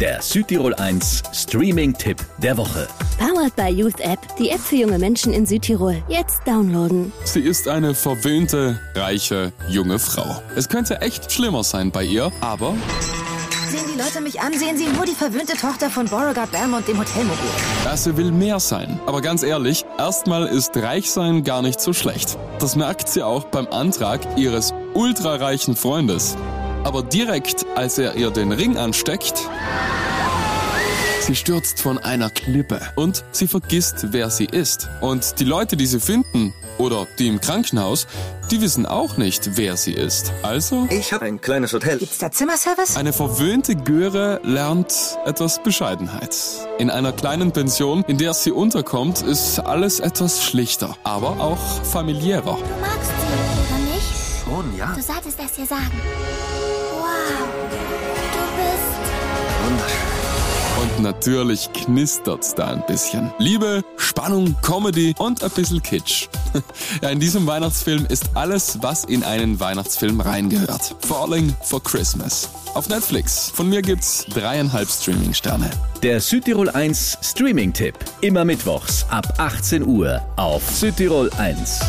Der Südtirol 1 Streaming-Tipp der Woche. Powered by Youth App, die App für junge Menschen in Südtirol. Jetzt downloaden. Sie ist eine verwöhnte, reiche, junge Frau. Es könnte echt schlimmer sein bei ihr, aber Sehen die Leute mich an, sehen sie nur die verwöhnte Tochter von Beauregard Belmont, dem Hotelmobil. ja, sie will mehr sein. Aber ganz ehrlich, erstmal ist Reichsein gar nicht so schlecht. Das merkt sie auch beim Antrag ihres ultrareichen Freundes. Aber direkt, als er ihr den Ring ansteckt, sie stürzt von einer Klippe und sie vergisst, wer sie ist. Und die Leute, die sie finden, oder die im Krankenhaus, die wissen auch nicht, wer sie ist. Also, Ich habe ein kleines Hotel. Gibt's da Zimmerservice? eine verwöhnte Göre lernt etwas Bescheidenheit. In einer kleinen Pension, in der sie unterkommt, ist alles etwas schlichter, aber auch familiärer. Du magst sie, Schon, ja. Du solltest es dir sagen. Wow. Du bist. Wunderschön. Und natürlich knistert's da ein bisschen. Liebe, Spannung, Comedy und ein bisschen Kitsch. Ja, in diesem Weihnachtsfilm ist alles, was in einen Weihnachtsfilm reingehört. Falling for Christmas. Auf Netflix. Von mir gibt's dreieinhalb Streaming-Sterne. Der Südtirol 1 Streaming-Tipp. Immer mittwochs ab 18 Uhr auf Südtirol 1.